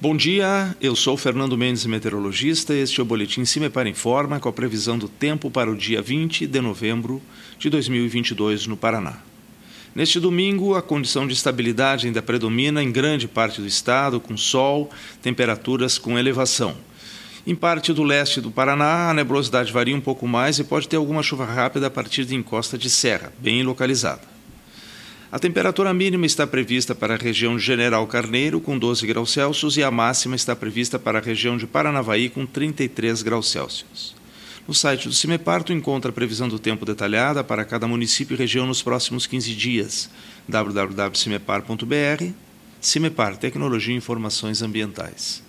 Bom dia, eu sou Fernando Mendes, meteorologista. Este é o Boletim Cimepar Informa com a previsão do tempo para o dia 20 de novembro de 2022 no Paraná. Neste domingo, a condição de estabilidade ainda predomina em grande parte do estado, com sol, temperaturas com elevação. Em parte do leste do Paraná, a nebulosidade varia um pouco mais e pode ter alguma chuva rápida a partir de encosta de serra, bem localizada. A temperatura mínima está prevista para a região General Carneiro, com 12 graus Celsius, e a máxima está prevista para a região de Paranavaí, com 33 graus Celsius. No site do CIMEPAR, tu encontra a previsão do tempo detalhada para cada município e região nos próximos 15 dias. www.cimepar.br CIMEPAR Tecnologia e Informações Ambientais.